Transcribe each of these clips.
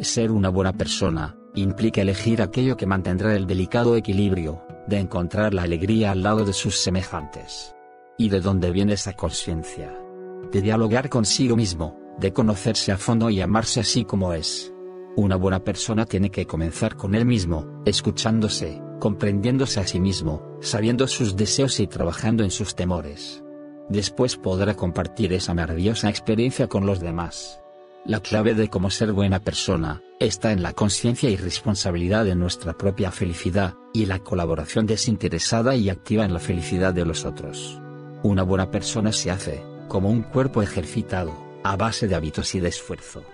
Ser una buena persona, implica elegir aquello que mantendrá el delicado equilibrio, de encontrar la alegría al lado de sus semejantes. ¿Y de dónde viene esa conciencia? De dialogar consigo mismo, de conocerse a fondo y amarse así como es. Una buena persona tiene que comenzar con él mismo, escuchándose, comprendiéndose a sí mismo, sabiendo sus deseos y trabajando en sus temores. Después podrá compartir esa maravillosa experiencia con los demás. La clave de cómo ser buena persona, está en la conciencia y responsabilidad de nuestra propia felicidad, y la colaboración desinteresada y activa en la felicidad de los otros. Una buena persona se hace, como un cuerpo ejercitado, a base de hábitos y de esfuerzo.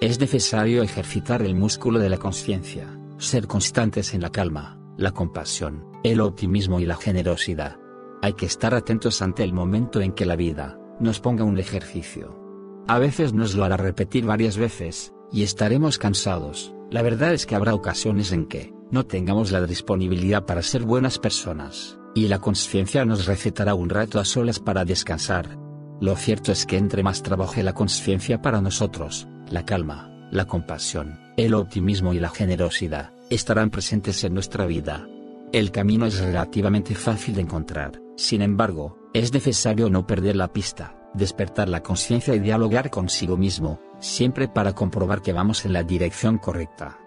Es necesario ejercitar el músculo de la conciencia, ser constantes en la calma, la compasión, el optimismo y la generosidad. Hay que estar atentos ante el momento en que la vida nos ponga un ejercicio. A veces nos lo hará repetir varias veces, y estaremos cansados. La verdad es que habrá ocasiones en que no tengamos la disponibilidad para ser buenas personas, y la conciencia nos recetará un rato a solas para descansar. Lo cierto es que entre más trabaje la conciencia para nosotros, la calma, la compasión, el optimismo y la generosidad, estarán presentes en nuestra vida. El camino es relativamente fácil de encontrar, sin embargo, es necesario no perder la pista, despertar la conciencia y dialogar consigo mismo, siempre para comprobar que vamos en la dirección correcta.